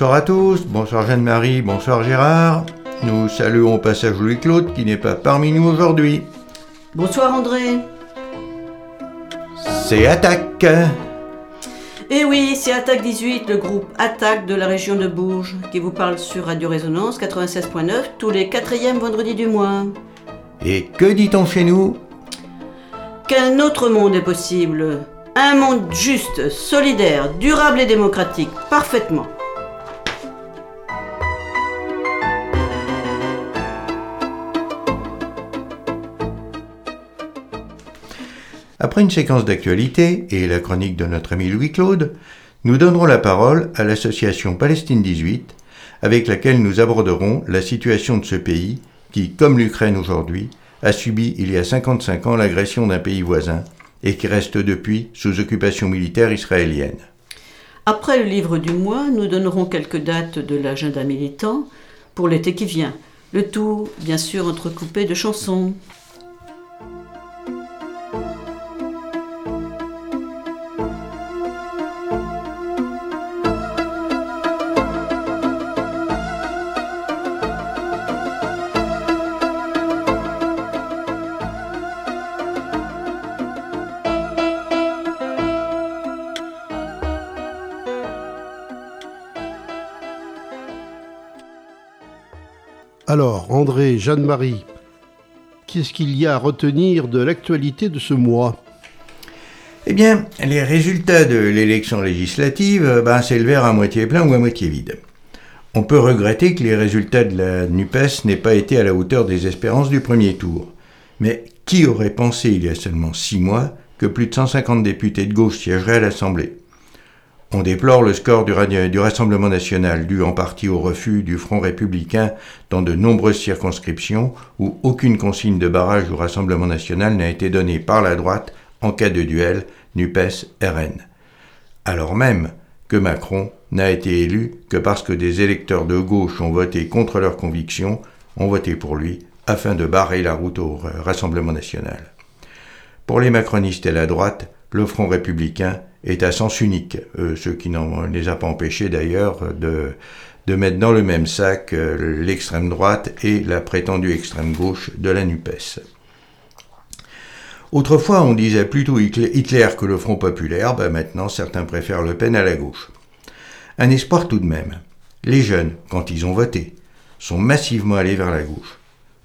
Bonsoir à tous, bonsoir Jeanne-Marie, bonsoir Gérard. Nous saluons au passage Louis-Claude qui n'est pas parmi nous aujourd'hui. Bonsoir André. C'est Attaque Eh oui, c'est Attaque 18, le groupe Attaque de la région de Bourges, qui vous parle sur Radio Résonance 96.9 tous les quatrièmes vendredis du mois. Et que dit-on chez nous? Qu'un autre monde est possible. Un monde juste, solidaire, durable et démocratique, parfaitement. Après une séquence d'actualité et la chronique de notre ami Louis-Claude, nous donnerons la parole à l'association Palestine 18, avec laquelle nous aborderons la situation de ce pays qui, comme l'Ukraine aujourd'hui, a subi il y a 55 ans l'agression d'un pays voisin et qui reste depuis sous occupation militaire israélienne. Après le livre du mois, nous donnerons quelques dates de l'agenda militant pour l'été qui vient. Le tout, bien sûr, entrecoupé de chansons. Alors, André, Jeanne-Marie, qu'est-ce qu'il y a à retenir de l'actualité de ce mois? Eh bien, les résultats de l'élection législative ben, le verre à moitié plein ou à moitié vide. On peut regretter que les résultats de la NUPES n'aient pas été à la hauteur des espérances du premier tour. Mais qui aurait pensé il y a seulement six mois que plus de 150 députés de gauche siégeraient à l'Assemblée? On déplore le score du, Rassemblement national dû en partie au refus du Front républicain dans de nombreuses circonscriptions où aucune consigne de barrage au Rassemblement national n'a été donnée par la droite en cas de duel NUPES-RN. Alors même que Macron n'a été élu que parce que des électeurs de gauche ont voté contre leurs convictions, ont voté pour lui afin de barrer la route au Rassemblement national. Pour les macronistes et la droite, le Front républicain est à sens unique, euh, ce qui ne les a pas empêchés d'ailleurs de, de mettre dans le même sac euh, l'extrême droite et la prétendue extrême gauche de la NUPES. Autrefois, on disait plutôt Hitler que le Front populaire, ben maintenant certains préfèrent Le Pen à la gauche. Un espoir tout de même. Les jeunes, quand ils ont voté, sont massivement allés vers la gauche.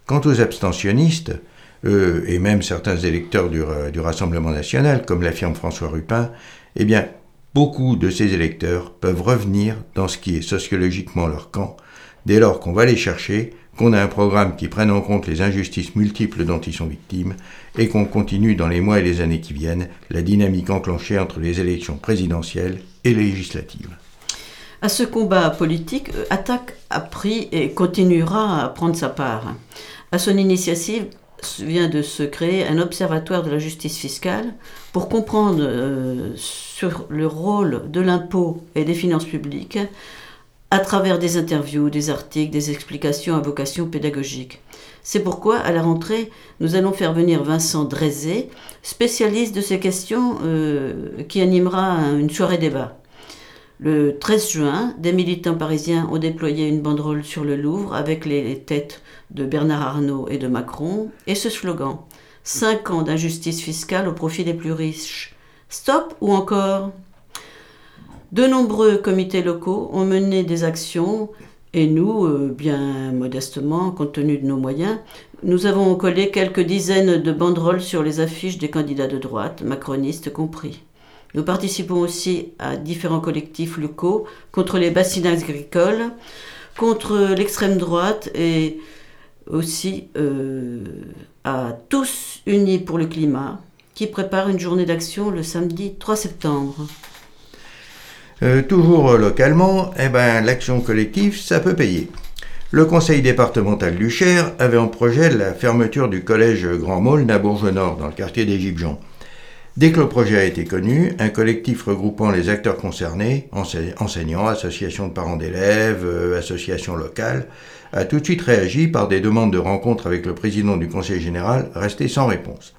Quant aux abstentionnistes, eux, et même certains électeurs du, du Rassemblement national, comme l'affirme François Rupin, eh bien, beaucoup de ces électeurs peuvent revenir dans ce qui est sociologiquement leur camp, dès lors qu'on va les chercher, qu'on a un programme qui prenne en compte les injustices multiples dont ils sont victimes, et qu'on continue dans les mois et les années qui viennent la dynamique enclenchée entre les élections présidentielles et législatives. À ce combat politique, euh, Attaque a pris et continuera à prendre sa part. À son initiative, vient de se créer un observatoire de la justice fiscale pour comprendre euh, sur le rôle de l'impôt et des finances publiques à travers des interviews, des articles, des explications à vocation pédagogique. C'est pourquoi, à la rentrée, nous allons faire venir Vincent Drézé, spécialiste de ces questions, euh, qui animera une soirée débat. Le 13 juin, des militants parisiens ont déployé une banderole sur le Louvre avec les têtes de Bernard Arnault et de Macron, et ce slogan 5 ans d'injustice fiscale au profit des plus riches. Stop ou encore? De nombreux comités locaux ont mené des actions et nous, euh, bien modestement, compte tenu de nos moyens, nous avons collé quelques dizaines de banderoles sur les affiches des candidats de droite, macronistes compris. Nous participons aussi à différents collectifs locaux contre les bassines agricoles, contre l'extrême droite et aussi euh, à Tous Unis pour le Climat, qui prépare une journée d'action le samedi 3 septembre. Euh, toujours localement, eh ben, l'action collective, ça peut payer. Le conseil départemental du Cher avait en projet la fermeture du collège Grand Maulne à Bourges-Nord, dans le quartier des Gibjons. Dès que le projet a été connu, un collectif regroupant les acteurs concernés, enseignants, associations de parents d'élèves, euh, associations locales, a tout de suite réagi par des demandes de rencontre avec le président du conseil général, resté sans réponse.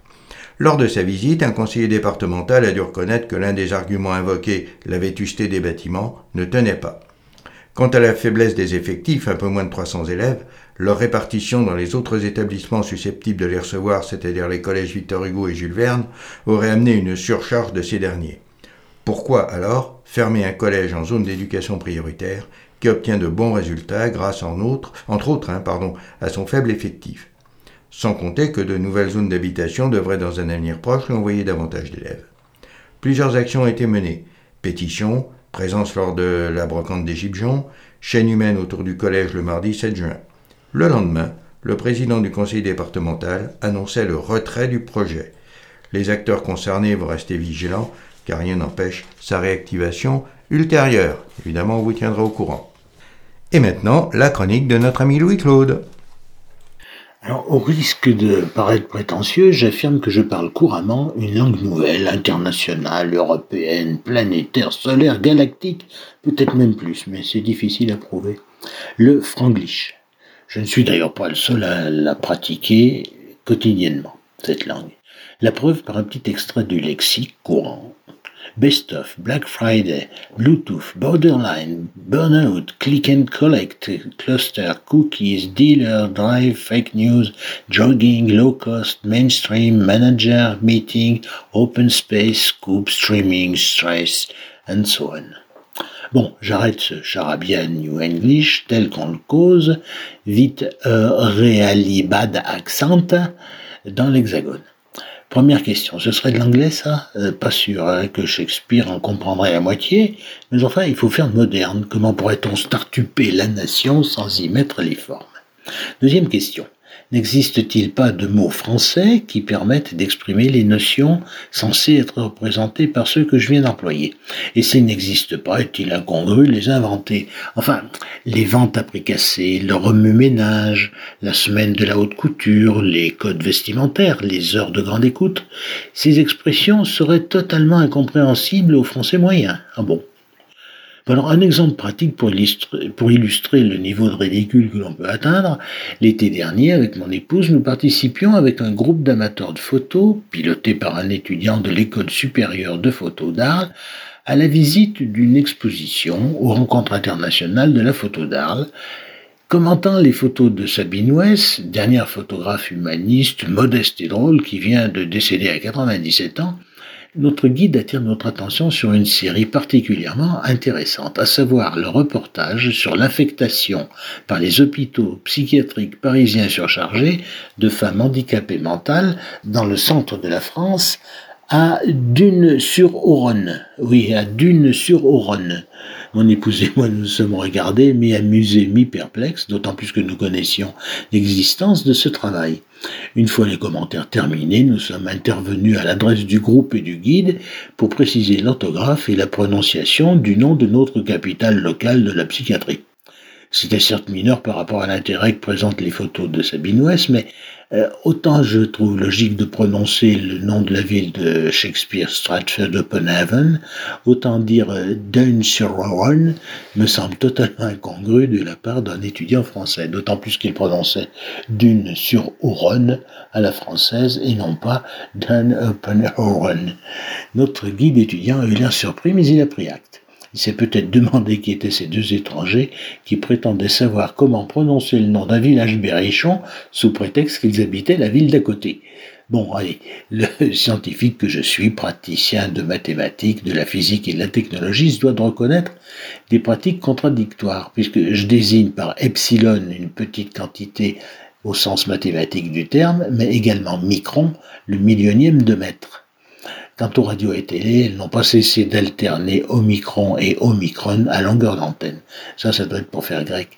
Lors de sa visite, un conseiller départemental a dû reconnaître que l'un des arguments invoqués, la vétusté des bâtiments, ne tenait pas. Quant à la faiblesse des effectifs, un peu moins de 300 élèves, leur répartition dans les autres établissements susceptibles de les recevoir, c'est-à-dire les collèges Victor Hugo et Jules Verne, aurait amené une surcharge de ces derniers. Pourquoi alors fermer un collège en zone d'éducation prioritaire qui obtient de bons résultats grâce en autres, entre autres hein, pardon, à son faible effectif? Sans compter que de nouvelles zones d'habitation devraient dans un avenir proche lui envoyer davantage d'élèves. Plusieurs actions ont été menées. Pétition, présence lors de la brocante des Gibjons, chaîne humaine autour du collège le mardi 7 juin. Le lendemain, le président du conseil départemental annonçait le retrait du projet. Les acteurs concernés vont rester vigilants car rien n'empêche sa réactivation ultérieure. Évidemment, on vous tiendra au courant. Et maintenant, la chronique de notre ami Louis-Claude. Alors, au risque de paraître prétentieux, j'affirme que je parle couramment une langue nouvelle, internationale, européenne, planétaire, solaire, galactique, peut-être même plus, mais c'est difficile à prouver. Le franglish. Je ne suis d'ailleurs pas le seul à la pratiquer quotidiennement, cette langue. La preuve par un petit extrait du lexique courant. Best of, Black Friday, Bluetooth, Borderline, Burnout, Click and Collect, Cluster, Cookies, Dealer, Drive, Fake News, Jogging, Low Cost, Mainstream, Manager, Meeting, Open Space, Scoop, Streaming, Stress, and so on. Bon, j'arrête ce charabia New English tel qu'on le cause, vite euh, réalibad accent dans l'hexagone. Première question, ce serait de l'anglais ça? Euh, Pas sûr hein, que Shakespeare en comprendrait la moitié, mais enfin il faut faire moderne. Comment pourrait-on startuper la nation sans y mettre les formes? Deuxième question, N'existe-t-il pas de mots français qui permettent d'exprimer les notions censées être représentées par ceux que je viens d'employer? Et s'il n'existe pas, est-il incongru de les inventer? Enfin, les ventes à prix cassés, le remue-ménage, la semaine de la haute couture, les codes vestimentaires, les heures de grande écoute, ces expressions seraient totalement incompréhensibles aux Français moyens. Ah bon? Alors, un exemple pratique pour illustrer, le niveau de ridicule que l'on peut atteindre, l'été dernier, avec mon épouse, nous participions avec un groupe d'amateurs de photos, piloté par un étudiant de l'école supérieure de photo d'Arles, à la visite d'une exposition aux rencontres internationales de la photo d'Arles, Commentant les photos de Sabine West, dernière photographe humaniste, modeste et drôle, qui vient de décéder à 97 ans, notre guide attire notre attention sur une série particulièrement intéressante, à savoir le reportage sur l'affectation par les hôpitaux psychiatriques parisiens surchargés de femmes handicapées mentales dans le centre de la France à Dune-sur-Oronne. Oui, à Dune-sur-Oronne. Mon épouse et moi nous sommes regardés, mi-amusés, mi-perplexes, d'autant plus que nous connaissions l'existence de ce travail. Une fois les commentaires terminés, nous sommes intervenus à l'adresse du groupe et du guide pour préciser l'orthographe et la prononciation du nom de notre capitale locale de la psychiatrie. C'était certes mineur par rapport à l'intérêt que présentent les photos de Sabine West, mais autant je trouve logique de prononcer le nom de la ville de Shakespeare, Stratford-upon-Avon, autant dire euh, Dune-sur-Rhône me semble totalement incongru de la part d'un étudiant français, d'autant plus qu'il prononçait Dune sur Ouron à la française et non pas Dune-upon-Avon. Notre guide étudiant a eu l'air surpris, mais il a pris acte. Il s'est peut-être demandé qui étaient ces deux étrangers qui prétendaient savoir comment prononcer le nom d'un village berrichon sous prétexte qu'ils habitaient la ville d'à côté. Bon, allez, le scientifique que je suis, praticien de mathématiques, de la physique et de la technologie, se doit de reconnaître des pratiques contradictoires, puisque je désigne par epsilon une petite quantité au sens mathématique du terme, mais également micron, le millionième de mètre. Quant aux radios et télé, elles n'ont pas cessé d'alterner Omicron et Omicron à longueur d'antenne. Ça, ça doit être pour faire grec.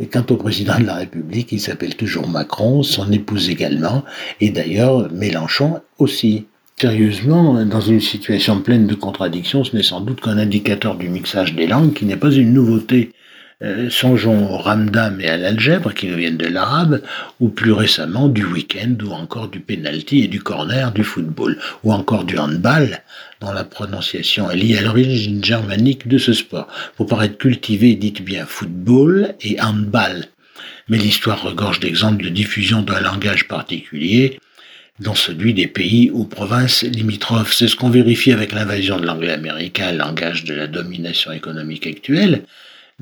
Et quant au président de la République, il s'appelle toujours Macron, son épouse également, et d'ailleurs Mélenchon aussi. Sérieusement, dans une situation pleine de contradictions, ce n'est sans doute qu'un indicateur du mixage des langues qui n'est pas une nouveauté euh, songeons au ramdam et à l'algèbre qui nous viennent de l'arabe, ou plus récemment du week-end, ou encore du penalty et du corner du football, ou encore du handball, dont la prononciation est liée à l'origine germanique de ce sport. Pour paraître cultivé, dites bien football et handball. Mais l'histoire regorge d'exemples de diffusion d'un langage particulier, dans celui des pays ou provinces limitrophes. C'est ce qu'on vérifie avec l'invasion de l'anglais américain, langage de la domination économique actuelle,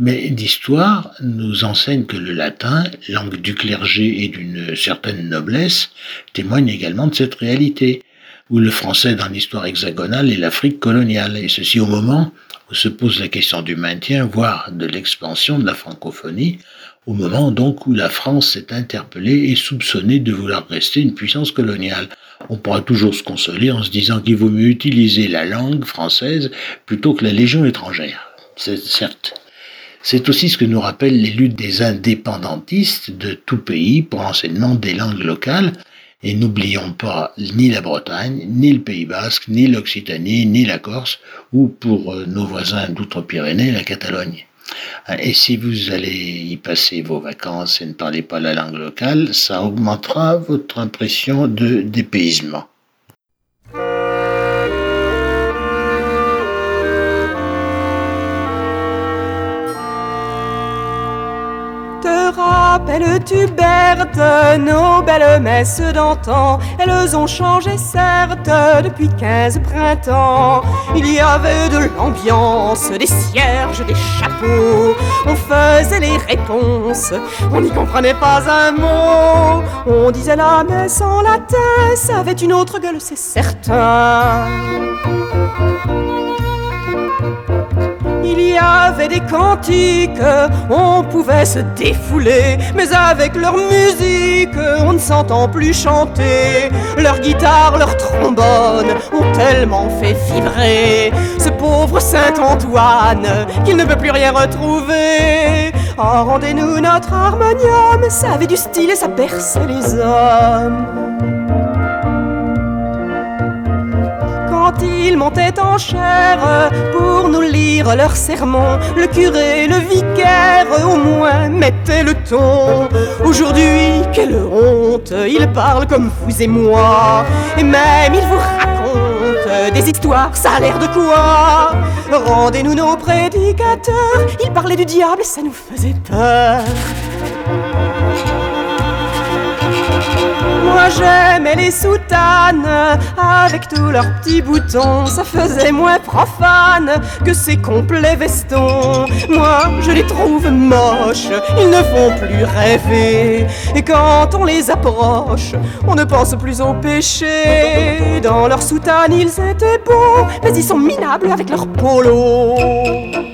Mais l'histoire nous enseigne que le latin, langue du clergé et d'une certaine noblesse, témoigne également de cette réalité, ou le français dans l'histoire hexagonale et l'Afrique coloniale, et ceci au moment où se pose la question du maintien, voire de l'expansion de la francophonie, au moment donc où la France s'est interpellée et soupçonnée de vouloir rester une puissance coloniale. On pourra toujours se consoler en se disant qu'il vaut mieux utiliser la langue française plutôt que la légion étrangère. C'est certes. C'est aussi ce que nous rappellent les luttes des indépendantistes de tout pays pour l'enseignement des langues locales, et n'oublions pas ni la Bretagne, ni le Pays basque, ni l'Occitanie, ni la Corse, ou pour euh, nos voisins d'outre-Pyrénées, la Catalogne. Euh, et si vous allez y passer vos vacances et ne parlez pas la langue locale, ça augmentera votre impression de dépaysement. Rappelles-tu Berthe, nos belles messes d'antan? Elles ont changé certes depuis quinze printemps. Il y avait de l'ambiance, des cierges, des chapeaux. On faisait les réponses, on n'y comprenait pas un mot. On disait la messe en latin, ça avait une autre gueule c'est certain il y avait des cantiques, on pouvait se défouler, mais avec leur musique, on ne s'entend plus chanter. Leur guitare, leur trombone ont tellement fait vibrer ce pauvre Saint-Antoine qu'il ne peut plus rien retrouver. Oh, rendez-nous notre harmonium, ça avait du style et ça perçait les hommes. Ils montaient en chair pour nous lire leurs sermons. Le curé, le vicaire, au moins mettaient le ton. Aujourd'hui, quelle honte, ils parlent comme vous et moi. Et même ils vous racontent des histoires, ça a l'air de quoi? Rendez-nous nos prédicateurs, ils parlaient du diable et ça nous faisait peur. Moi j'aimais les soutanes avec tous leurs petits boutons, ça faisait moins profane que ces complets vestons. Moi je les trouve moches, ils ne font plus rêver. Et quand on les approche, on ne pense plus au péché. Dans leurs soutanes ils étaient beaux, mais ils sont minables avec leurs polos.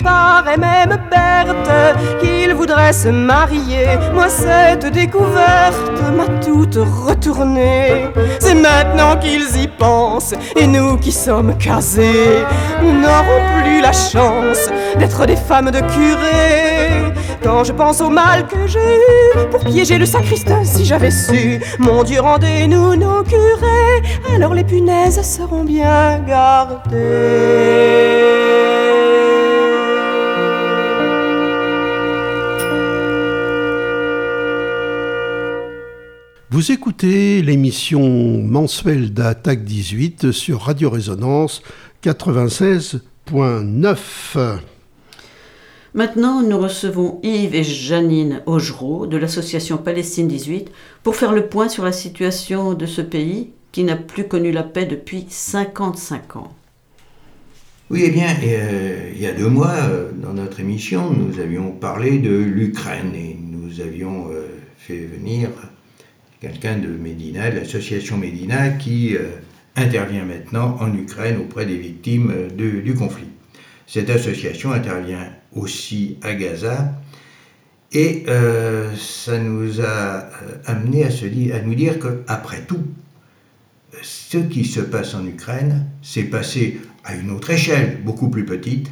Il paraît même Berthe qu'il voudrait se marier. Moi, cette découverte m'a toute retournée. C'est maintenant qu'ils y pensent, et nous qui sommes casés, nous n'aurons plus la chance d'être des femmes de curé. Quand je pense au mal que j'ai eu pour piéger le sacristain, si j'avais su, mon Dieu, rendez-nous nos curés, alors les punaises seront bien gardées. Vous écoutez l'émission mensuelle d'Attaque 18 sur Radio Résonance 96.9. Maintenant, nous recevons Yves et Janine Augereau de l'association Palestine 18 pour faire le point sur la situation de ce pays qui n'a plus connu la paix depuis 55 ans. Oui, eh bien, euh, il y a deux mois, euh, dans notre émission, nous avions parlé de l'Ukraine et nous avions euh, fait venir quelqu'un de Médina, de l'association Médina, qui euh, intervient maintenant en Ukraine auprès des victimes euh, du conflit. Cette association intervient aussi à Gaza et euh, ça nous a amené à, se dire, à nous dire qu'après tout, ce qui se passe en Ukraine s'est passé à une autre échelle, beaucoup plus petite,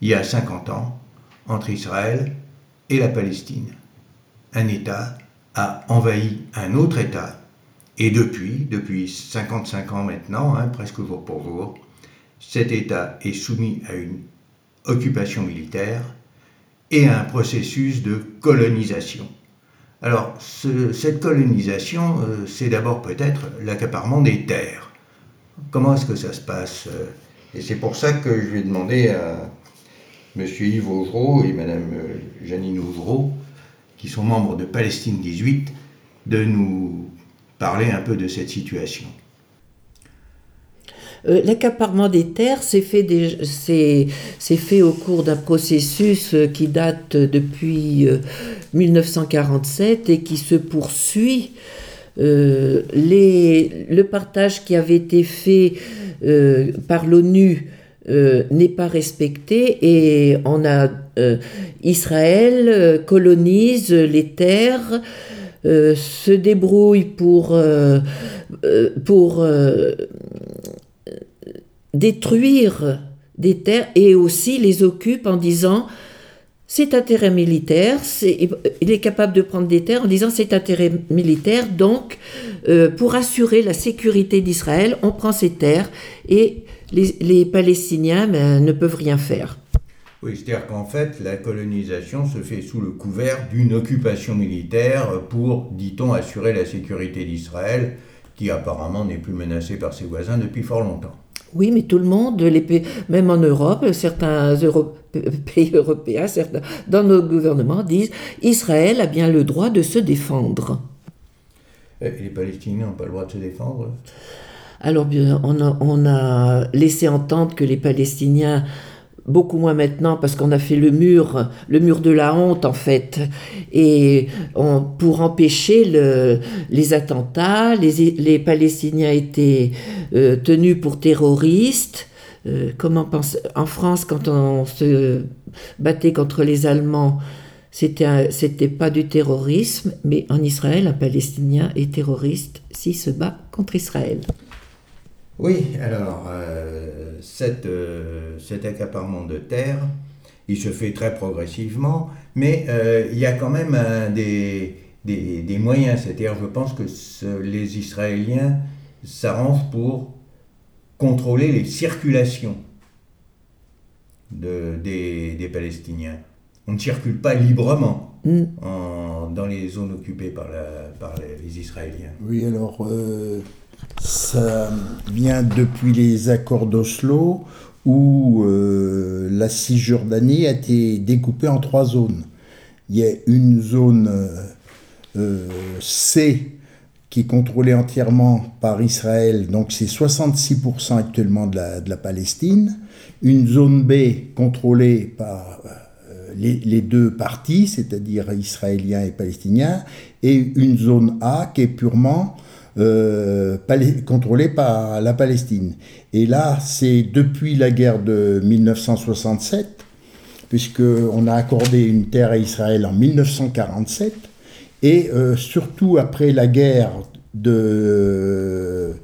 il y a 50 ans, entre Israël et la Palestine. Un État a envahi un autre État, et depuis, depuis 55 ans maintenant, hein, presque jour pour jour, cet État est soumis à une occupation militaire et à un processus de colonisation. Alors, cette colonisation, euh, c'est d'abord peut-être l'accaparement des terres. Comment est-ce que ça se passe euh, Et c'est pour ça que je vais demander à M. Yves Augereau et Mme Janine Augereau qui sont membres de Palestine 18, de nous parler un peu de cette situation. Euh, l'accaparement des terres s'est fait, fait, au cours d'un processus euh, qui date depuis 1947 et qui se poursuit. Le partage qui avait été fait par l'ONU n'est pas respecté et on a Israël colonise les terres euh, se débrouille pour, euh, euh, pour détruire des terres et aussi les occupe en disant c'est intérêt militaire, il est capable de prendre des terres en disant c'est intérêt militaire, donc pour assurer la sécurité d'Israël, on prend ces terres et les, Palestiniens ben, ne peuvent rien faire. Oui, c'est-à-dire qu'en fait, la colonisation se fait sous le couvert d'une occupation militaire pour, dit-on, assurer la sécurité d'Israël, qui apparemment n'est plus menacée par ses voisins depuis fort longtemps. Oui, mais tout le monde, les même en Europe, certains pays européens, certains, dans nos gouvernements disent Israël a bien le droit de se défendre. Et les Palestiniens n'ont pas le droit de se défendre Alors, on on a laissé entendre que les Palestiniens beaucoup moins maintenant parce qu'on a fait le mur, le mur de la honte en fait, et pour empêcher les attentats, les, Palestiniens étaient euh, tenus pour terroristes. Euh, comment pense en France quand on se battait contre les Allemands, c'était c'était pas du terrorisme, mais en Israël, un Palestinien est terroriste s'il se bat contre Israël. Oui, alors euh, euh, cet accaparement de terre, il se fait très progressivement, mais euh, il y a quand même des, des, moyens. C'est-à-dire, je pense que les Israéliens s'arrangent pour contrôler les circulations de, des, Palestiniens. On ne circule pas librement mm. dans les zones occupées par, la, par les, Israéliens. Oui, alors ça vient depuis les accords d'Oslo où euh, la Cisjordanie a été découpée en trois zones. Il y a une zone euh, C qui est contrôlée entièrement par Israël, donc c'est 66% actuellement de la, de la, Palestine. Une zone B contrôlée par euh, les, deux parties, c'est-à-dire israéliens et palestiniens, et une zone A qui est purement euh, contrôlée par la Palestine. Et là, c'est depuis la guerre de 1967, puisqu'on a accordé une terre à Israël en 1947, et euh, surtout après la guerre de,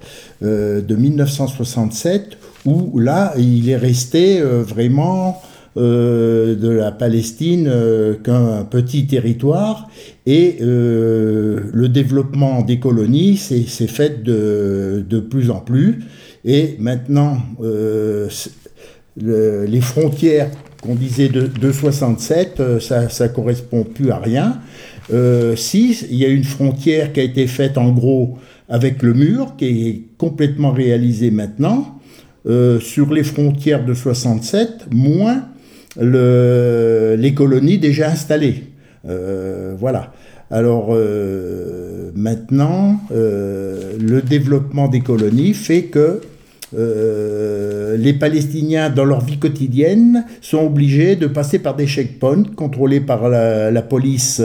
euh, de 1967, où là, il est resté vraiment euh, de la Palestine euh, qu'un petit territoire. Et euh, le développement des colonies s'est fait de, de, plus en plus. Et maintenant les frontières qu'on disait de, de 67 ça, ça correspond plus à rien. Si il y a une frontière qui a été faite en gros avec le mur qui est complètement réalisé maintenant. Sur les frontières de 67 moins le, les colonies déjà installées. Euh, voilà. Alors euh, maintenant, euh, le développement des colonies fait que les Palestiniens, dans leur vie quotidienne, sont obligés de passer par des checkpoints contrôlés par la, police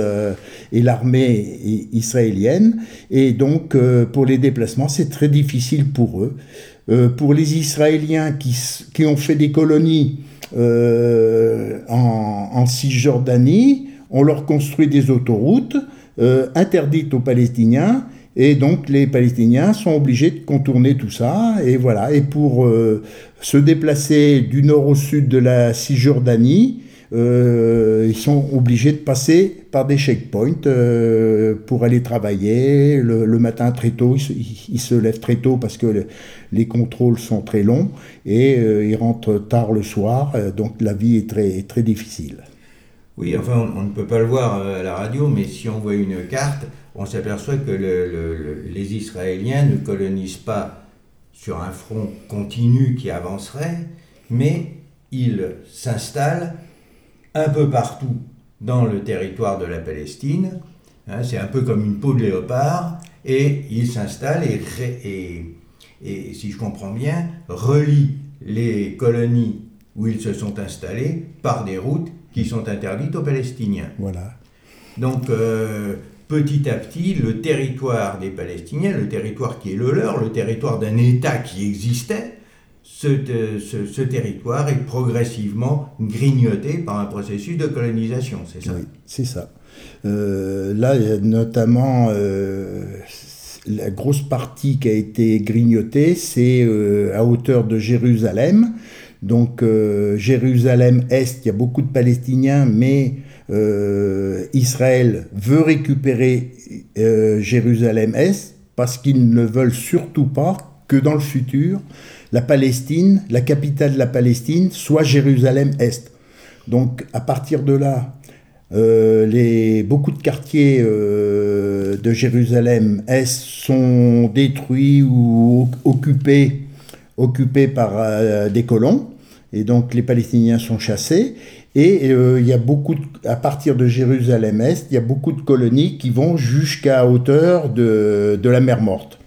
et l'armée israélienne. Et donc, pour les déplacements, c'est très difficile pour eux. pour les Israéliens qui, qui, ont fait des colonies euh, en, Cisjordanie, on leur construit des autoroutes euh, interdites aux Palestiniens. Et donc les Palestiniens sont obligés de contourner tout ça. Et voilà. Et pour euh, se déplacer du nord au sud de la Cisjordanie, euh, ils sont obligés de passer par des checkpoints euh, pour aller travailler. Le, matin très tôt, ils, se lèvent très tôt parce que les contrôles sont très longs et euh, ils rentrent tard le soir. donc la vie est très, très difficile. Oui, enfin, on, ne peut pas le voir à la radio, mais si on voit une carte, on s'aperçoit que les Israéliens ne colonisent pas sur un front continu qui avancerait, mais ils s'installent un peu partout dans le territoire de la Palestine. Hein, c'est un peu comme une peau de léopard. Et il s'installe et, et si je comprends bien, relie les colonies où ils se sont installés par des routes qui sont interdites aux Palestiniens. Voilà. Donc, euh, petit à petit, le territoire des Palestiniens, le territoire qui est le leur, le territoire d'un État qui existait, ce, euh, ce- ce territoire est progressivement grignoté par un processus de colonisation, c'est ça? Oui, c'est ça. Euh, là, notamment euh, la grosse partie qui a été grignotée, c'est à hauteur de Jérusalem. Donc Jérusalem-Est, il y a beaucoup de Palestiniens, mais Israël veut récupérer Jérusalem-Est parce qu'ils ne veulent surtout pas que dans le futur, la Palestine, la capitale de la Palestine, soit Jérusalem-Est. Donc à partir de là, euh, les, beaucoup de quartiers euh, de Jérusalem-Est sont détruits ou occupés, occupés par euh, des colons. Et donc les Palestiniens sont chassés. Et il y a beaucoup, à partir de Jérusalem-Est, il y a beaucoup de colonies qui vont jusqu'à hauteur de la mer Morte.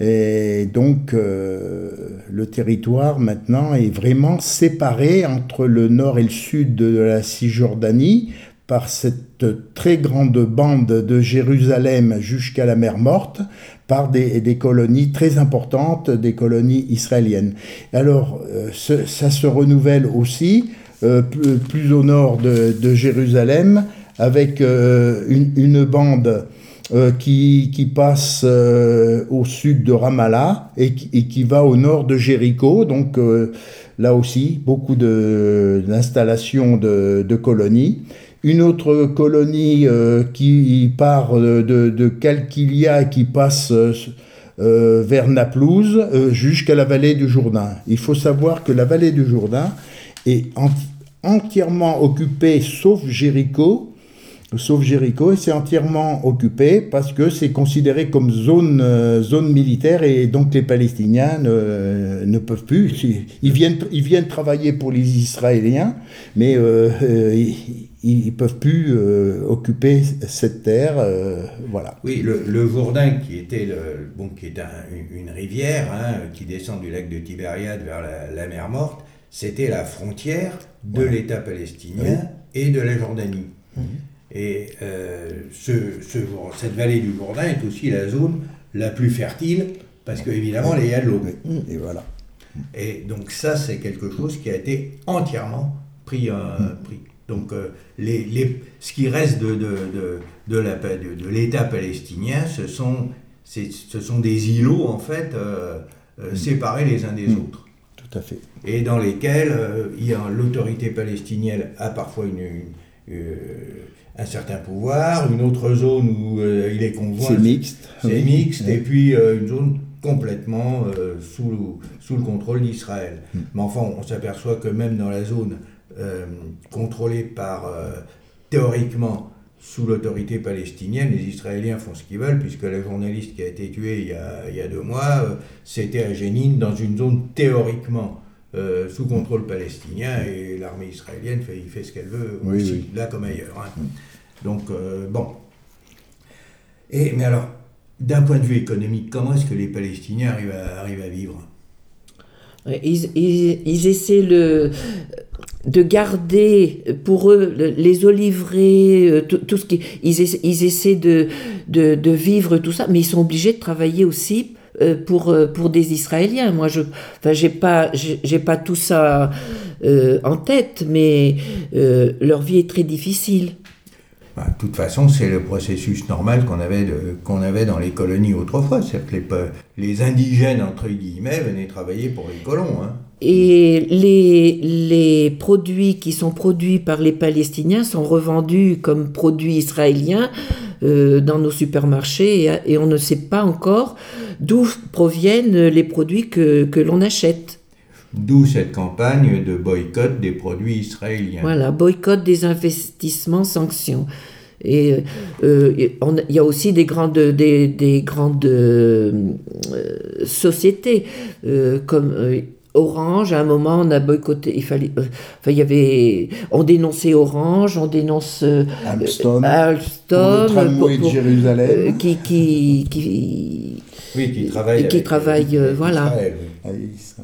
Et donc, euh, le territoire maintenant est vraiment séparé entre le nord et le sud de la Cisjordanie par cette très grande bande de Jérusalem jusqu'à la mer Morte, par des, colonies très importantes, des colonies israéliennes. Alors, euh, ça se renouvelle aussi euh, plus, au nord de, Jérusalem, avec une bande euh, qui, qui passe euh, au sud de Ramallah et et qui va au nord de Jéricho. Donc euh, là aussi, beaucoup de- d'installations de, de colonies. Une autre colonie euh, qui part de, de, de Calquilia et qui passe euh, vers Naplouse jusqu'à la vallée du Jourdain. Il faut savoir que la vallée du Jourdain est enti- entièrement occupée sauf Jéricho sauf Jéricho, et c'est entièrement occupé parce que c'est considéré comme zone, euh, zone militaire et donc les Palestiniens ne, ne peuvent plus. Ils viennent, ils viennent travailler pour les Israéliens, mais euh, euh, ils ne peuvent plus euh, occuper cette terre. voilà. Oui, le, le Jourdain, qui était, le, bon, qui est un- une, rivière hein, qui descend du lac de Tibériade vers la, la mer Morte, c'était la frontière de l'État palestinien et de la Jordanie. Euh, ce, ce cette vallée du Jourdain est aussi la zone la plus fertile, parce qu'évidemment, il y a de l'eau. Et voilà. Et donc ça, c'est quelque chose qui a été entièrement pris. euh, pris. Donc euh, les, les- ce qui reste de, de, de, de l'État palestinien, ce sont, c'est- ce sont des îlots, en fait, euh, euh, séparés les uns des autres. Tout à fait. Et dans lesquels euh, il y a l'autorité palestinienne a parfois une, une, euh, un certain pouvoir, une autre zone où euh, il est conjoint. C'est mixte. C'est Oui. mixte, Oui. et puis euh, une zone complètement euh, sous, le, sous le contrôle d'Israël. Mm. Mais enfin, on s'aperçoit que même dans la zone contrôlée par, théoriquement, sous l'autorité palestinienne, les Israéliens font ce qu'ils veulent, puisque la journaliste qui a été tuée il y a, il y a deux mois, c'était à Jénine, dans une zone théoriquement euh, sous contrôle palestinien, et l'armée israélienne fait, ce qu'elle veut Oui, aussi, oui. là comme ailleurs. hein. Donc, euh, bon. Et, mais alors, d'un point de vue économique, comment est-ce que les Palestiniens arrivent à, arrivent à vivre? Ils, essaient de garder pour eux le- les oliveraies, euh, tout, ce qui. Ils essaient, de, vivre tout ça, mais ils sont obligés de travailler aussi euh, pour, pour des Israéliens. Moi, je enfin, j'ai pas, j'ai pas tout ça en tête, mais leur vie est très difficile. Bah, De toute façon, c'est le processus normal qu'on avait, qu'on avait dans les colonies autrefois. C'est-à-dire que les, pe- les indigènes, entre guillemets, venaient travailler pour les colons. hein. Et les, les produits qui sont produits par les Palestiniens sont revendus comme produits israéliens euh, dans nos supermarchés et, et on ne sait pas encore d'où proviennent les produits que, que l'on achète. D'où cette campagne de boycott des produits israéliens. Voilà, boycott des investissements, sanctions. Et euh, il y a aussi des grandes, des, des grandes euh, euh, sociétés, euh, comme euh, Orange, à un moment, on a boycotté. Il fallait, euh, enfin, il y avait, on dénonçait Orange, on dénonce euh, Alstom, Alstom, pour le tramway pour- de Jérusalem. euh, qui, qui, qui, Oui, qui travaille. Qui avec, travaille, euh, euh, voilà. Israël, oui. Ah.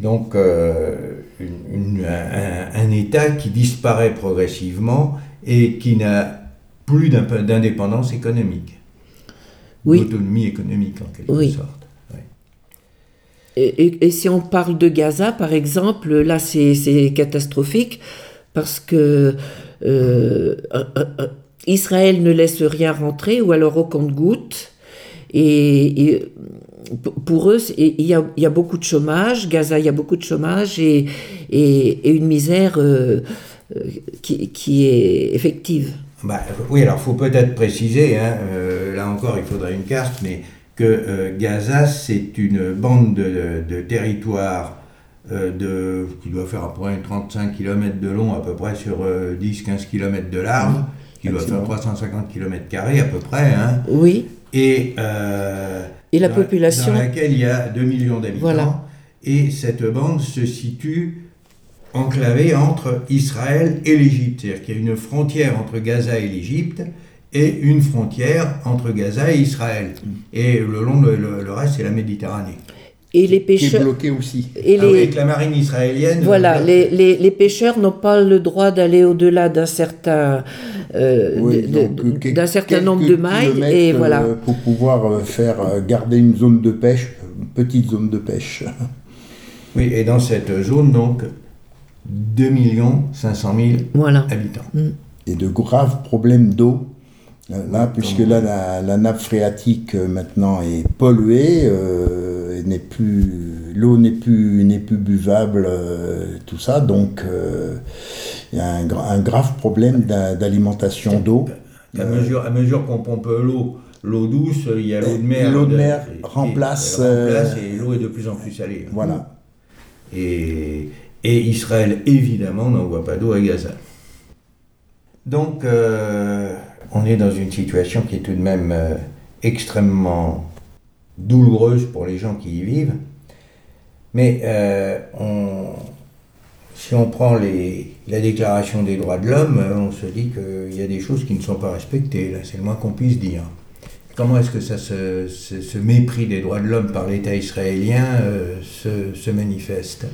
Donc, euh, une- une- un, un État qui disparaît progressivement et qui n'a plus d'indépendance économique, Oui. d'autonomie économique en quelque Oui. sorte. Ouais. Et, et- et si on parle de Gaza, par exemple, là, c'est catastrophique parce que euh, Israël ne laisse rien rentrer ou alors au compte-goutte. Et, pour eux, il y a, il y a beaucoup de chômage. Gaza, il y a beaucoup de chômage et, et, et une misère euh, qui, qui est effective. Bah, oui, alors il faut peut-être préciser, hein, euh, là encore il faudrait une carte, mais que euh, Gaza c'est une bande de, de territoire euh, de, qui doit faire à peu près 35 km de long à peu près sur 10-15 km de large, qui doit faire Effectivement. 350 km à peu près, hein, Oui, et, euh, Et la dans- population Dans laquelle il y a 2 millions d'habitants. Voilà. Et cette bande se situe enclavée entre Israël et l'Égypte. C'est-à-dire qu'il y a une frontière entre Gaza et l'Égypte et une frontière entre Gaza et Israël. Et le long, le, le- le reste, c'est la Méditerranée. et les Qui est pêcheurs. bloqué aussi. Et Ah les, avec la marine israélienne. Voilà, euh, les, les, les pêcheurs n'ont pas le droit d'aller au-delà d'un certain, euh, Oui, quel- d'un certain nombre de mailles, et euh, voilà. Pour pouvoir euh, faire euh, garder une zone de pêche, une petite zone de pêche. Oui, et dans cette zone, donc, 2 500 000 Voilà. habitants. Et de graves problèmes d'eau. Là, puisque là, la, la nappe phréatique euh, maintenant est polluée, euh, et n'est plus, l'eau n'est plus, n'est plus buvable, euh, tout ça. Donc, euh, il y a un, gra- un grave problème d'a- d'alimentation d'eau. À mesure, à mesure qu'on pompe l'eau, l'eau douce, il y a l'eau de mer. L'eau de de- mer et- et- remplace, remplace euh, et l'eau est de plus en plus salée. Voilà. Et, et Israël, évidemment, n'envoie pas d'eau à Gaza. Donc, euh, on est dans une situation qui est tout de même euh, extrêmement douloureuse pour les gens qui y vivent. Mais euh, si on prend la déclaration des droits de l'homme, on se dit qu'il y a des choses qui ne sont pas respectées. C'est le moins qu'on puisse dire. Comment est-ce que ça se, ce, mépris des droits de l'homme par l'État israélien se manifeste?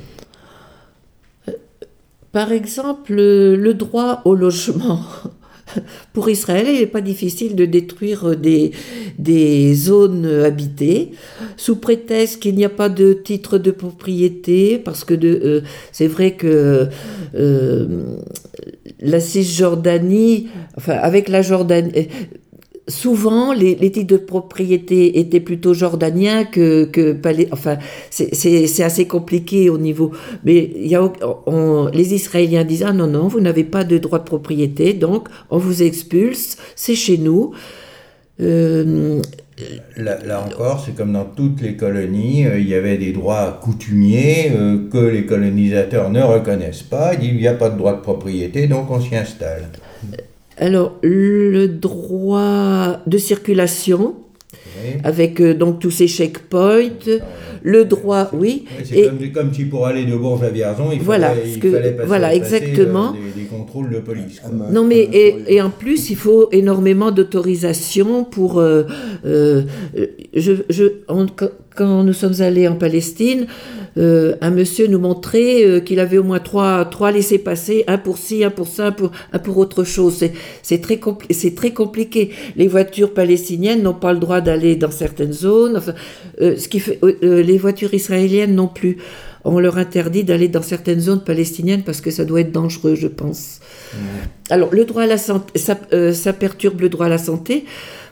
Par exemple, le, droit au logement. Pour Israël, il n'est pas difficile de détruire des, des zones habitées sous prétexte qu'il n'y a pas de titre de propriété, parce que euh, c'est vrai que euh, la Cisjordanie, enfin avec la Jordanie, souvent les, les titres de propriété étaient plutôt jordaniens que, que palais, enfin c'est- assez compliqué au niveau, mais les Israéliens disent ah non non vous n'avez pas de droit de propriété donc on vous expulse, c'est chez nous. Euh, Là, encore, c'est comme dans toutes les colonies, euh, il y avait des droits coutumiers euh, que les colonisateurs ne reconnaissent pas. Il n'y a pas de droit de propriété, donc on s'y installe. Alors le droit de circulation Oui. avec euh, donc tous ces checkpoints, le droit oui c'est et comme, comme si pour aller de Bourges à Vierzon, il Voilà, fallait, il que- fallait passer, voilà, passer, exactement. euh, des, des contrôles de police. quoi. Non, mais et, et en plus, il faut énormément d'autorisation pour. euh, euh, je, je, on- quand- nous sommes allés en Palestine, euh, un monsieur nous montrait euh, qu'il avait au moins trois, trois laissés-passer, un pour ci, un pour ça, un pour, un pour autre chose. C'est- très, compli- très compliqué. Les voitures palestiniennes n'ont pas le droit d'aller dans certaines zones. Enfin, euh, ce qui fait, les voitures israéliennes non plus. On leur interdit d'aller dans certaines zones palestiniennes parce que ça doit être dangereux, je pense. Alors, le droit à la santé, ça, ça perturbe le droit à la santé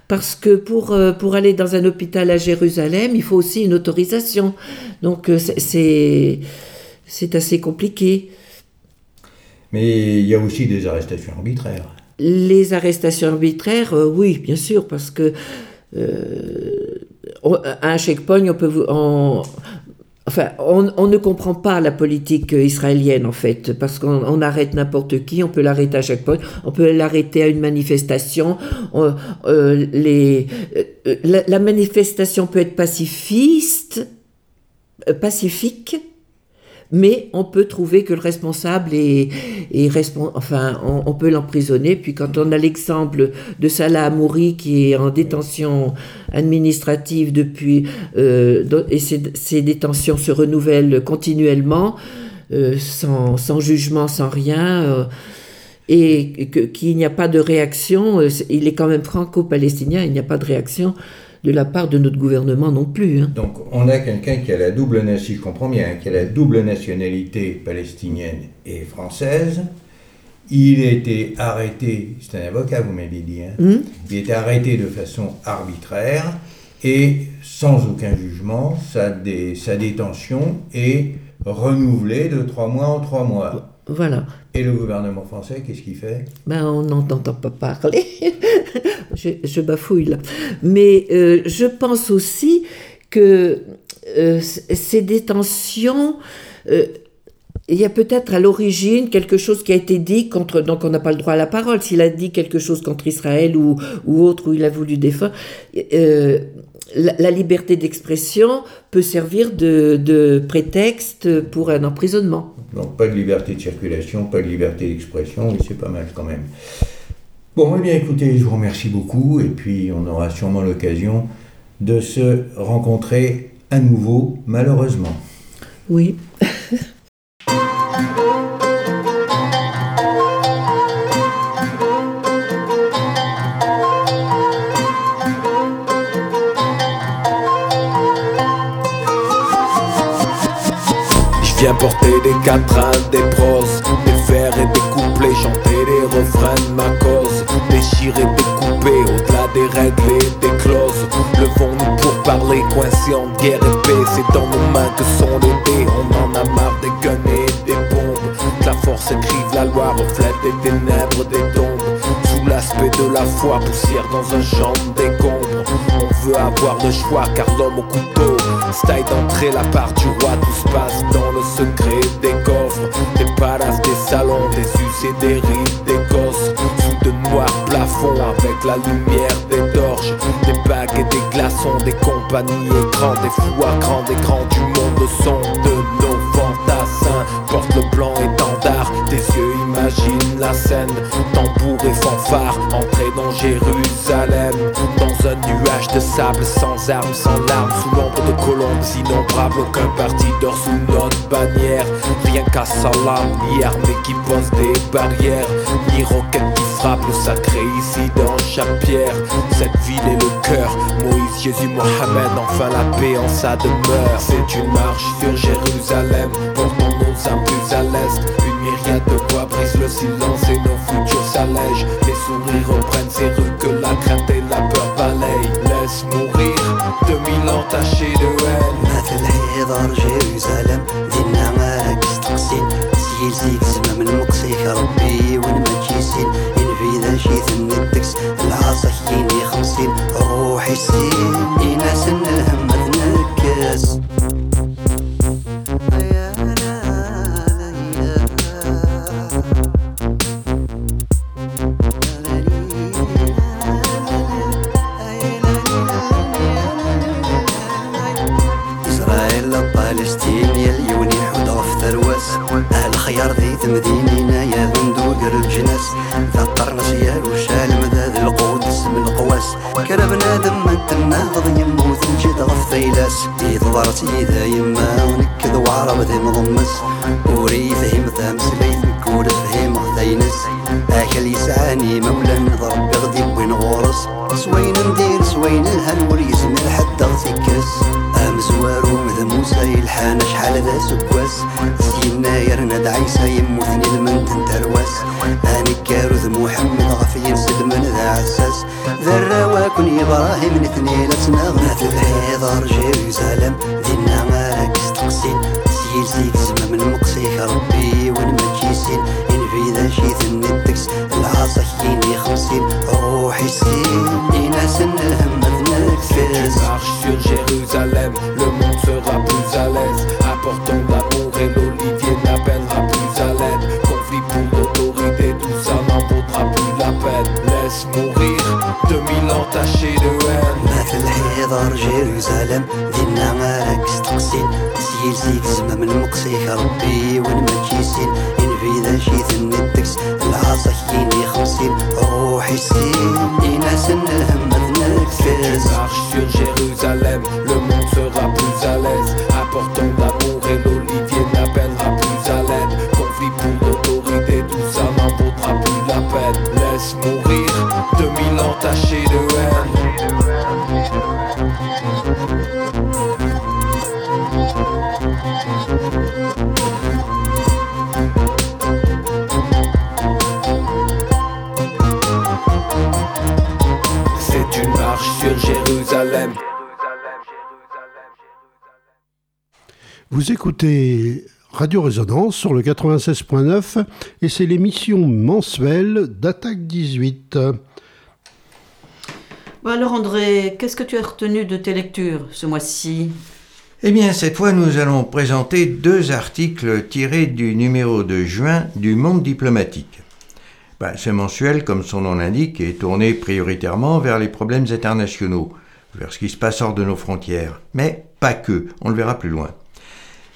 parce que pour, euh, pour aller dans un hôpital à Jérusalem, il faut aussi une autorisation. Donc, euh, c'est- assez compliqué. Mais il y a aussi des arrestations arbitraires. Les arrestations arbitraires, euh, oui, bien sûr, parce que euh, un checkpoint, on peut vous, on- enfin, on, ne comprend pas la politique euh, israélienne en fait, parce qu'on on arrête n'importe qui, on peut l'arrêter à chaque point, on peut l'arrêter à une manifestation. on- euh, euh, la, manifestation peut être pacifiste. pacifique, mais on peut trouver que le responsable est, enfin, on, peut l'emprisonner. Puis quand on a l'exemple de Salah Amouri qui est en détention administrative depuis, euh, et ces détentions se renouvellent continuellement, euh, sans, sans jugement, sans rien. euh, et qu'il n'y a pas de réaction, il est quand même franco-palestinien, il n'y a pas de réaction de la part de notre gouvernement non plus. hein. Donc on a quelqu'un qui a la double je comprends bien, hein, qui a la double nationalité palestinienne et française. Il a été arrêté, c'est un avocat, vous m'avez dit, hein. Hmm il a été arrêté de façon arbitraire et sans aucun jugement, sa, dé- sa détention est renouvelée de trois mois en trois mois. Voilà. Et le gouvernement français, qu'est-ce qu'il fait? Ben, on n'entend pas parler. je, je bafouille là. Mais euh, je pense aussi que euh, ces détentions, euh, il y a peut-être à l'origine quelque chose qui a été dit contre. Donc, on n'a pas le droit à la parole. S'il a dit quelque chose contre Israël ou, ou autre, où il a voulu défendre. euh, la, la liberté d'expression peut servir de, de prétexte pour un emprisonnement. Donc pas de liberté de circulation, pas de liberté d'expression, oui c'est pas mal quand même. Bon, eh bien écoutez, je vous remercie beaucoup et puis on aura sûrement l'occasion de se rencontrer à nouveau, malheureusement. Oui. porter des quatrains, des des vers et des couplets, chanter les refrains de ma cause, déchirer, découper, au-delà des règles et des clauses. Levons-nous pour parler, coincés en guerre et paix, c'est dans nos mains que sont les dés. On en a marre des guns et des bombes, la force écrive la loi, reflète les ténèbres des tombes. Sous l'aspect de la foi, poussière dans un champ décombre. On avoir le choix car l'homme au couteau Style d'entrée la part du roi Tout se passe dans le secret des coffres. Des palaces, des salons, des us et des rides, des gosses. Sous de noirs plafonds avec la lumière des torches. Des bagues et des glaçons, des compagnies écrans Des fous à grand écran du monde son de nos Porte le blanc étendard, tes yeux imaginent la scène. Tambour et fanfare, entrée dans Jérusalem. Dans un nuage de sable, sans armes, sans larmes. Sous l'ombre de colombes innombrables Aucun parti dort sous notre bannière. Rien qu'à salam, ni armée qui pose des barrières Ni roquettes qui frappent le sacré ici dans chaque pierre Cette ville est le cœur, Moïse, Jésus, Mohamed Enfin la paix en sa demeure C'est une marche sur Jérusalem Portons nos âmes plus à l'est Une myriade de voix brise le silence et nos futurs s'allègent Les sourires reprennent ces rues que la crainte et la peur balayent Laisse mourir 2000 ans tachés de haine مثل حيدر جيروزالم دينا مالك استقسين سيل زيك زمام المقصيك ربي وين ما تجيسين إذا جيت ندكس العصا كيني خمسين روحي سين إناس الهم تنكس فلسطينيا الخيار ذي تمديني يا بندوق الجناس كان بنادم ما تنهض يموت نجي غف ثيلاس يضرت ذا يما ونكد وعرب ذي مضمس وري فهم ثامس لي كول فهم غثينس أكل يسعاني مولا ضرب غدي وين غورس سوين ندير سوين الهل وريز من حتى غتكرس امزوارو مذموسة يلحان شحال ذا سكواس سينا يرنا دعيسة يموتني المنت انت رواس أني كارو محمد غفين من ذا عساس. ذرة وكن إبراهيم نثنين لسنا غنات الحيضر جيروزالم دينا ما راكس تقسين سيل زيك زمى من مقصيك ربي ونمجي سين إن في ذا شي ثني التكس العاصة خيني خمسين روحي سين دينا سنة هم ذنك فيز سور جيروزالم لو مون سورا بوز أليز أبورتون دامور إن أوليفيين أبلها بوز أليز كونفلي بوز أوتوريتي تو سا نان بودرا بوز لا بيت لاس مورا جيروان مثل حيدر جيروزالم دينا غارك ستقسين تسيل زيك زمام المقسيك ربي وين ما كيسين إن ذا شي ذن الدكس العاصيين خمسين روحي سين إناس الهم ذنك فيز Marche sur Jérusalem, Vous écoutez Radio Résonance sur le 96.9 et c'est l'émission mensuelle d'Attaque 18. Bon, alors André, qu'est-ce que tu as retenu de tes lectures ce mois-ci? Eh bien, cette fois, nous allons présenter deux articles tirés du numéro de juin du Monde diplomatique. Ben, ce mensuel, comme son nom l'indique, est tourné prioritairement vers les problèmes internationaux, vers ce qui se passe hors de nos frontières. Mais pas que, on le verra plus loin.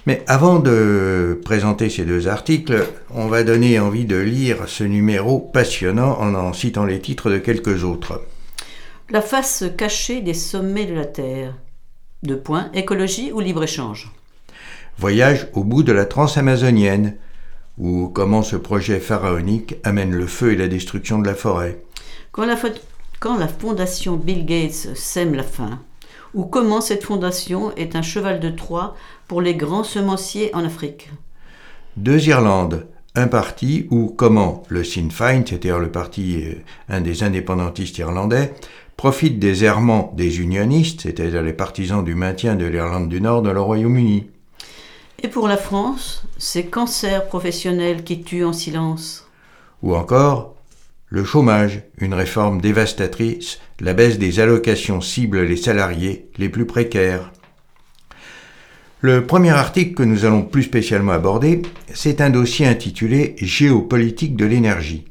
Mais avant de présenter ces deux articles, on va donner envie de lire ce numéro passionnant en en citant les titres de quelques autres. La face cachée des sommets de la Terre. Deux points, écologie ou libre-échange Voyage au bout de la transamazonienne, ou comment ce projet pharaonique amène le feu et la destruction de la forêt. quand la, fo- quand la fondation Bill Gates sème la faim Ou comment cette fondation est un cheval de Troie pour les grands semenciers en Afrique Deux Irlandes, un parti ou comment le Sinn Féin, c'est-à-dire le parti, euh, un des indépendantistes irlandais, profite des errements des unionistes, c'est-à-dire les partisans du maintien de l'Irlande du Nord dans le Royaume-Uni. Et pour la France, ces cancers professionnels qui tuent en silence Ou encore le chômage, une réforme dévastatrice, la baisse des allocations cible les salariés les plus précaires. Le premier article que nous allons plus spécialement aborder, c'est un dossier intitulé Géopolitique de l'énergie.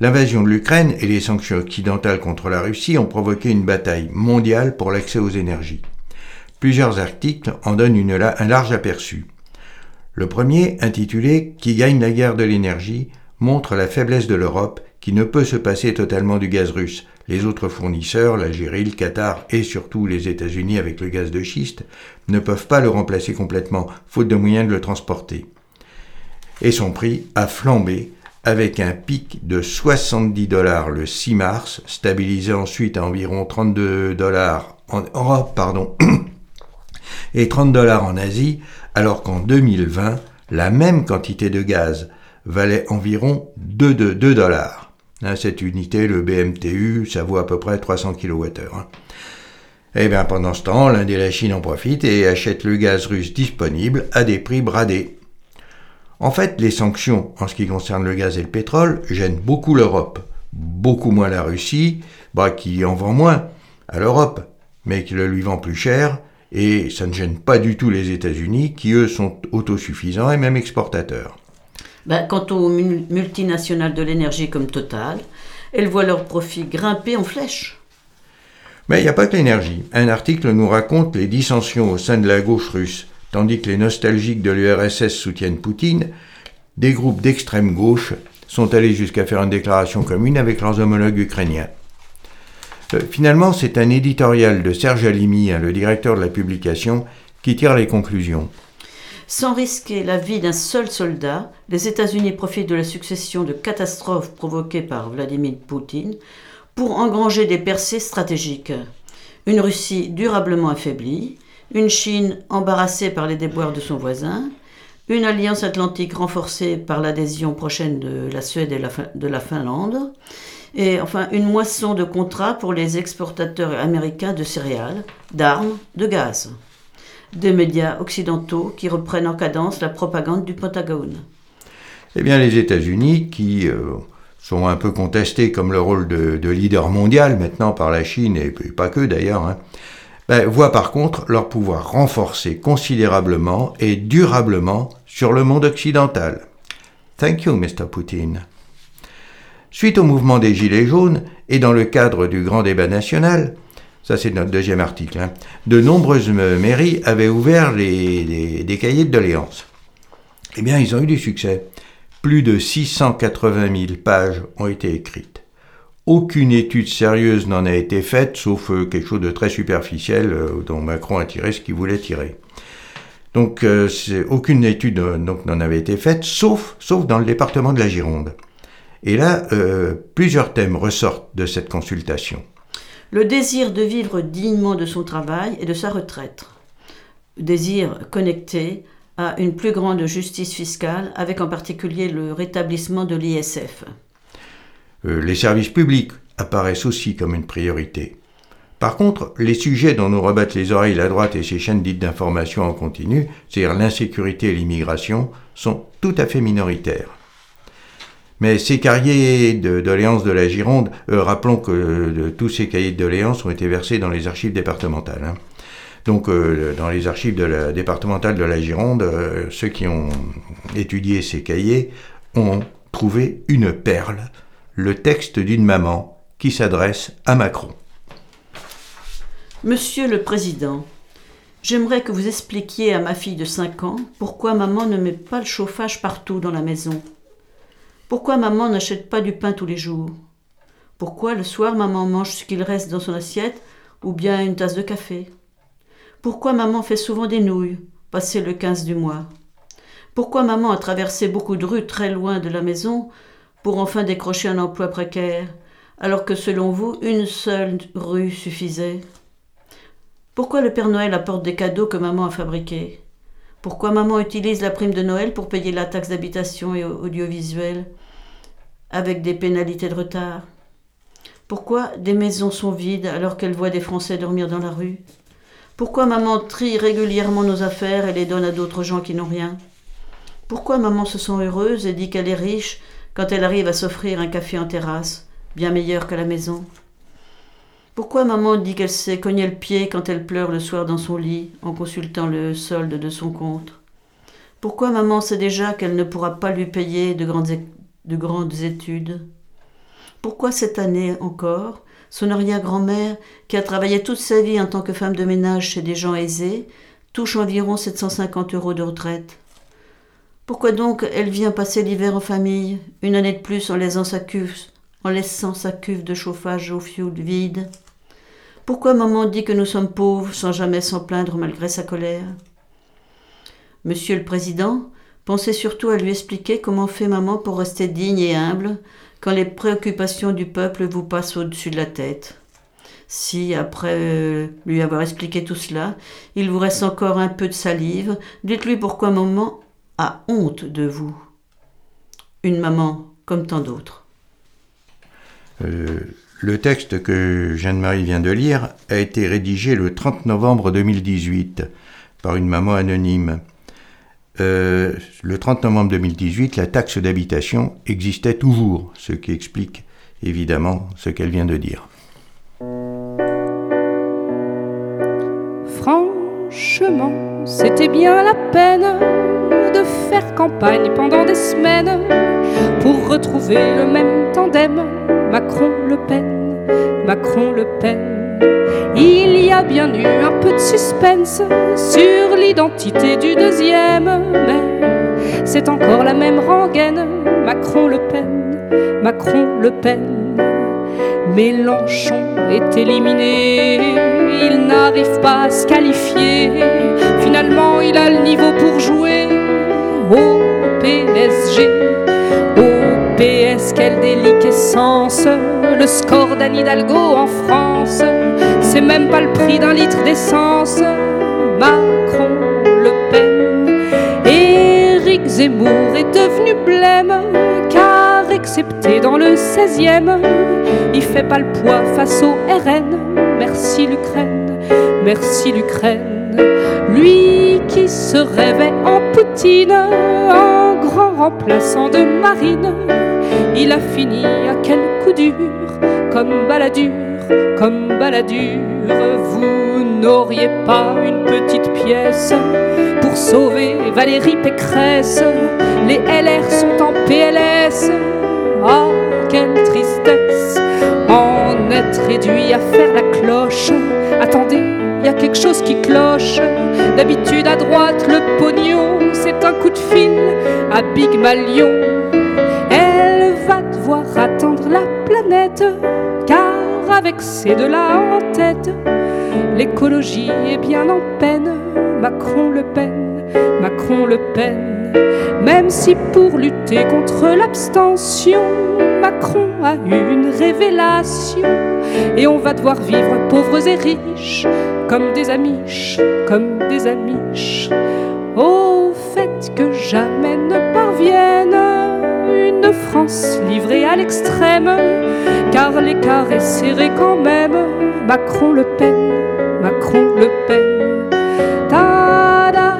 L'invasion de l'Ukraine et les sanctions occidentales contre la Russie ont provoqué une bataille mondiale pour l'accès aux énergies. Plusieurs articles en donnent un large aperçu. Le premier, intitulé Qui gagne la guerre de l'énergie, montre la faiblesse de l'Europe qui ne peut se passer totalement du gaz russe. Les autres fournisseurs, l'Algérie, le Qatar et surtout les États-Unis avec le gaz de schiste, ne peuvent pas le remplacer complètement, faute de moyens de le transporter. Et son prix a flambé avec un pic de 70 dollars le 6 mars, stabilisé ensuite à environ 32 dollars en Europe, pardon, et 30 dollars en Asie, alors qu'en 2020, la même quantité de gaz valait environ 2, de- 2 dollars. Cette unité, le BMTU, ça vaut à peu près 300 kWh. hein. Eh bien, pendant ce temps, l'Inde et la Chine en profitent et achètent le gaz russe disponible à des prix bradés. En fait, les sanctions en ce qui concerne le gaz et le pétrole gênent beaucoup l'Europe, beaucoup moins la Russie, bah, qui en vend moins à l'Europe, mais qui le lui vend plus cher, et ça ne gêne pas du tout les États-Unis, qui eux sont autosuffisants et même exportateurs. Ben, Quant aux mul- multinationales de l'énergie comme Total, elles voient leurs profits grimper en flèche. Mais il n'y a pas que l'énergie. Un article nous raconte les dissensions au sein de la gauche russe. Tandis que les nostalgiques de l'URSS soutiennent Poutine, des groupes d'extrême gauche sont allés jusqu'à faire une déclaration commune avec leurs homologues ukrainiens. Euh, Finalement, c'est un éditorial de Serge Alimi, hein, le directeur de la publication, qui tire les conclusions. Sans risquer la vie d'un seul soldat, les États-Unis profitent de la succession de catastrophes provoquées par Vladimir Poutine pour engranger des percées stratégiques. Une Russie durablement affaiblie, une Chine embarrassée par les déboires de son voisin, une alliance atlantique renforcée par l'adhésion prochaine de la Suède et de la Finlande, et enfin une moisson de contrats pour les exportateurs américains de céréales, d'armes, de gaz des médias occidentaux qui reprennent en cadence la propagande du Pentagone. Eh bien, les États-Unis, qui euh, sont un peu contestés comme le rôle de, de leader mondial maintenant par la Chine, et pas que d'ailleurs, hein, ben, voient par contre leur pouvoir renforcé considérablement et durablement sur le monde occidental. Thank you, Mr. Poutine. Suite au mouvement des Gilets jaunes et dans le cadre du grand débat national, ça c'est notre deuxième article, hein. de nombreuses mairies avaient ouvert des cahiers de doléances. Eh bien, ils ont eu du succès. Plus de 680 000 pages ont été écrites. Aucune étude sérieuse n'en a été faite, sauf euh, quelque chose de très superficiel euh, dont Macron a tiré ce qu'il voulait tirer. Donc, euh, aucune étude n'en avait été faite, sauf, sauf dans le département de la Gironde. Et là, plusieurs thèmes ressortent de cette consultation. Le désir de vivre dignement de son travail et de sa retraite. désir connecté à une plus grande justice fiscale, avec en particulier le rétablissement de l'ISF. Euh, les services publics apparaissent aussi comme une priorité. Par contre, les sujets dont nous rebattent les oreilles la droite et ses chaînes dites d'information en continu, c'est-à-dire l'insécurité et l'immigration, sont tout à fait minoritaires. Mais ces cahiers de doléances de la Gironde, euh, rappelons que euh, tous ces cahiers de doléances ont été versés dans les archives départementales. Hein. Donc, dans les archives de la, départementales de la Gironde, ceux qui ont étudié ces cahiers ont trouvé une perle le texte d'une maman qui s'adresse à Macron. Monsieur le Président, j'aimerais que vous expliquiez à ma fille de 5 ans pourquoi maman ne met pas le chauffage partout dans la maison. Pourquoi maman n'achète pas du pain tous les jours? Pourquoi le soir maman mange ce qu'il reste dans son assiette ou bien une tasse de café? Pourquoi maman fait souvent des nouilles, passé le 15 du mois? Pourquoi maman a traversé beaucoup de rues très loin de la maison pour enfin décrocher un emploi précaire, alors que selon vous, une seule rue suffisait? Pourquoi le Père Noël apporte des cadeaux que maman a fabriqués? Pourquoi maman utilise la prime de Noël pour payer la taxe d'habitation et audiovisuel? Avec des pénalités de retard. Pourquoi des maisons sont vides alors qu'elle voit des Français dormir dans la rue? Pourquoi maman trie régulièrement nos affaires et les donne à d'autres gens qui n'ont rien? Pourquoi maman se sent heureuse et dit qu'elle est riche quand elle arrive à s'offrir un café en terrasse, bien meilleur que la maison? Pourquoi maman dit qu'elle s'est cogné le pied quand elle pleure le soir dans son lit en consultant le solde de son compte? Pourquoi maman sait déjà qu'elle ne pourra pas lui payer de grandes, de grandes études. Pourquoi cette année encore, son arrière-grand-mère, qui a travaillé toute sa vie en tant que femme de ménage chez des gens aisés, touche environ 750 euros de retraite? Pourquoi donc elle vient passer l'hiver en famille, une année de plus en laissant sa cuve, en laissant sa cuve de chauffage au fioul vide? Pourquoi maman dit que nous sommes pauvres sans jamais s'en plaindre malgré sa colère? Monsieur le Président, pensez surtout à lui expliquer comment fait maman pour rester digne et humble quand les préoccupations du peuple vous passent au-dessus de la tête. Si, après euh, lui avoir expliqué tout cela, il vous reste encore un peu de salive, dites-lui pourquoi maman a honte de vous. Une maman comme tant d'autres. Euh, le texte que Jeanne-Marie vient de lire a été rédigé le 30 novembre 2018 par une maman anonyme. Euh, le 30 novembre 2018, la taxe d'habitation existait toujours, ce qui explique évidemment ce qu'elle vient de dire. Franchement, c'était bien la peine de faire campagne pendant des semaines pour retrouver le même tandem Macron-Le Pen, Macron-Le Pen. Il y a bien eu un peu de suspense sur l'identité du deuxième, mais c'est encore la même rengaine Macron-Le Pen, Macron-Le Pen. Mélenchon est éliminé, il n'arrive pas à se qualifier. Finalement, il a le niveau pour jouer au PSG. PS, quelle déliquescence Le score d'Anne Hidalgo en France, c'est même pas le prix d'un litre d'essence. Macron, Le Pen, Éric Zemmour est devenu blême, car excepté dans le 16e, il fait pas le poids face au RN. Merci l'Ukraine, merci l'Ukraine. Lui qui se rêvait en Poutine, en grand remplaçant de marine, il a fini à quel coup dur, comme baladure, comme baladure. Vous n'auriez pas une petite pièce pour sauver Valérie Pécresse. Les LR sont en PLS. Ah, quelle tristesse! En être réduit à faire la cloche. Attendez, il y a quelque chose qui cloche. D'habitude à droite, le pognon, c'est un coup de fil à Big Malion. La planète, car avec ces deux-là en tête, l'écologie est bien en peine. Macron-Le Pen, Macron-Le Pen. Même si pour lutter contre l'abstention, Macron a eu une révélation. Et on va devoir vivre pauvres et riches, comme des amiches, comme des amiches. Au fait que jamais ne parvienne de France livrée à l'extrême, car l'écart est serré quand même. Macron Le Pen, Macron Le Pen. Da da.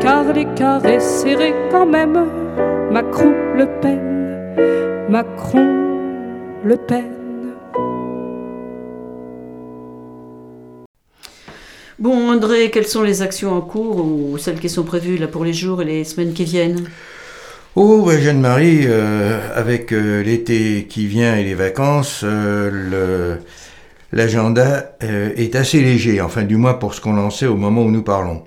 Car l'écart est serré quand même. Macron Le Pen, Macron Le Pen. Bon, André, quelles sont les actions en cours ou celles qui sont prévues là pour les jours et les semaines qui viennent? Oh, bah, Jeanne-Marie, euh, avec euh, l'été qui vient et les vacances, euh, l'agenda est assez léger, enfin du moins pour ce qu'on lançait au moment où nous parlons.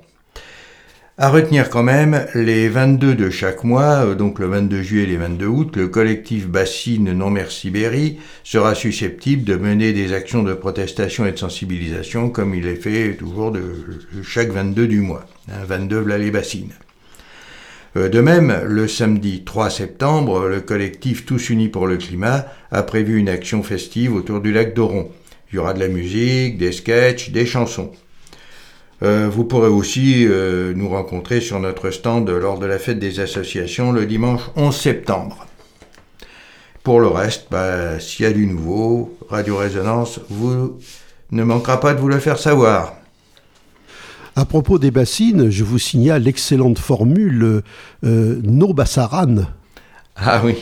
À retenir quand même, les 22 de chaque mois, euh, donc le 22 juillet et les 22 août, le collectif Bassine Non Merci Berry sera susceptible de mener des actions de protestation et de sensibilisation comme il est fait toujours de, chaque 22 du mois. Hein, 22 v'là les bassines. Euh, De même, le samedi 3 septembre, le collectif Tous Unis pour le Climat a prévu une action festive autour du lac d'Oron. Il y aura de la musique, des sketchs, des chansons. Euh, vous pourrez aussi euh, nous rencontrer sur notre stand lors de la fête des associations le dimanche 11 septembre. Pour le reste, bah, s'il y a du nouveau, Radio Résonance vous ne manquera pas de vous le faire savoir. À propos des bassines, je vous signale l'excellente formule euh, No Bassaran. Ah oui.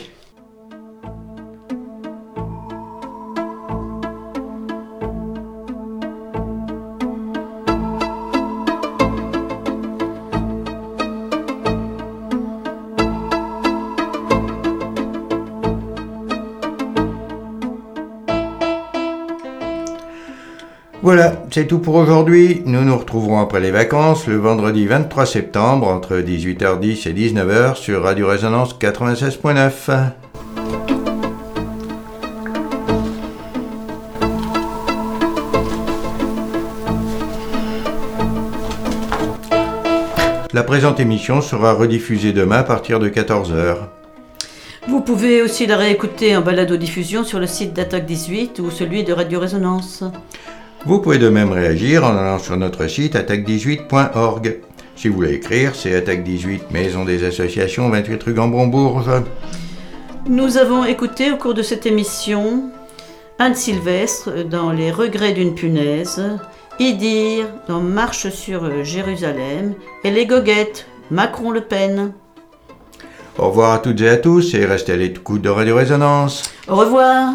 C'est tout pour aujourd'hui. Nous nous retrouverons après les vacances le vendredi 23 septembre entre 18h10 et 19h sur Radio Résonance 96.9. La présente émission sera rediffusée demain à partir de 14h. Vous pouvez aussi la réécouter en balado-diffusion sur le site d'Attaque 18 ou celui de Radio Résonance. Vous pouvez de même réagir en allant sur notre site attaque18.org. Si vous voulez écrire, c'est Attaque 18, Maison des Associations, 28 rue Gambron-Bourges. Nous avons écouté au cours de cette émission Anne Sylvestre dans Les regrets d'une punaise, Idir dans Marche sur Jérusalem et Les goguettes, Macron-Le Pen. Au revoir à toutes et à tous et restez à l'écoute de Radio Résonance. Au revoir